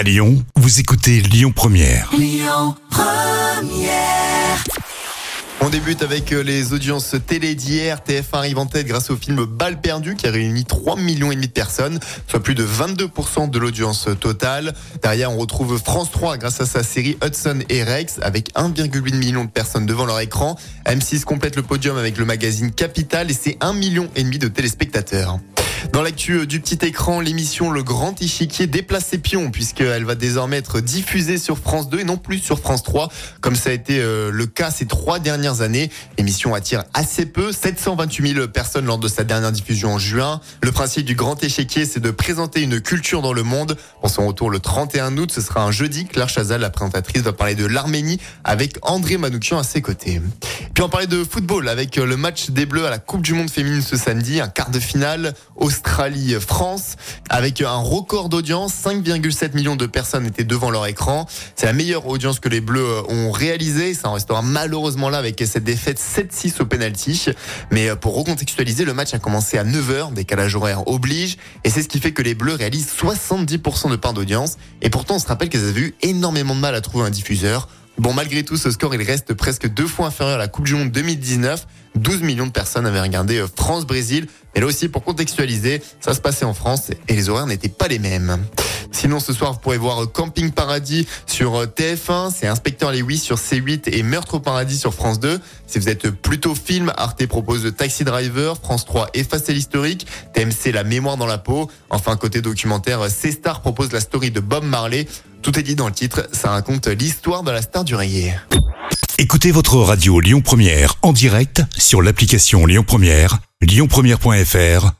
À Lyon, vous écoutez Lyon Première. On débute avec euh, les audiences télé d'hier. TF1 arrive en tête grâce au film Balle perdue qui a réuni 3 millions et demi de personnes, soit plus de 22% de l'audience totale. Derrière, on retrouve France 3 grâce à sa série Hudson et Rex avec 1,8 million de personnes devant leur écran. M6 complète le podium avec le magazine Capital et c'est 1 million et demi de téléspectateurs. Dans l'actu euh, du petit écran, l'émission Le Grand Échiquier déplace ses pions puisqu'elle va désormais être diffusée sur France 2 et non plus sur France 3 comme ça a été euh, le cas ces trois dernières années. L'émission attire assez peu, 728 000 personnes lors de sa dernière diffusion en juin. Le principe du Grand Échiquier, c'est de présenter une culture dans le monde. Pour son retour le 31 août, ce sera un jeudi. Claire Chazal, la présentatrice, va parler de l'Arménie avec André Manoukian à ses côtés. Puis on parlait de football avec euh, le match des Bleus à la Coupe du Monde féminine ce samedi, un quart de finale Australie-France avec un record d'audience. 5,7 millions de personnes étaient devant leur écran. C'est la meilleure audience que les Bleus euh, ont réalisée. Ça en restera malheureusement là avec cette défaite 7-6 au penalty. Mais euh, pour recontextualiser, le match a commencé à 9h, décalage horaire oblige. Et c'est ce qui fait que les Bleus réalisent 70% de part d'audience. Et pourtant, on se rappelle qu'elles avaient eu énormément de mal à trouver un diffuseur. Bon, malgré tout, ce score, il reste presque deux fois inférieur à la Coupe du Monde 2019. 12 millions de personnes avaient regardé euh, France-Brésil. Mais là aussi, pour contextualiser, ça se passait en France et les horaires n'étaient pas les mêmes. Sinon, ce soir, vous pourrez voir euh, Camping Paradis sur euh, TF1, c'est Inspecteur Lewis sur C8 et Meurtre au Paradis sur France 2. Si vous êtes plutôt film, Arte propose Taxi Driver, France 3 Effacer l'historique, TMC La mémoire dans la peau. Enfin, côté documentaire, C-Star propose la story de Bob Marley. Tout est dit dans le titre, ça raconte l'histoire de la star du reggae. Écoutez votre radio Lyon Première en direct sur l'application Lyon Première, lyonpremière.fr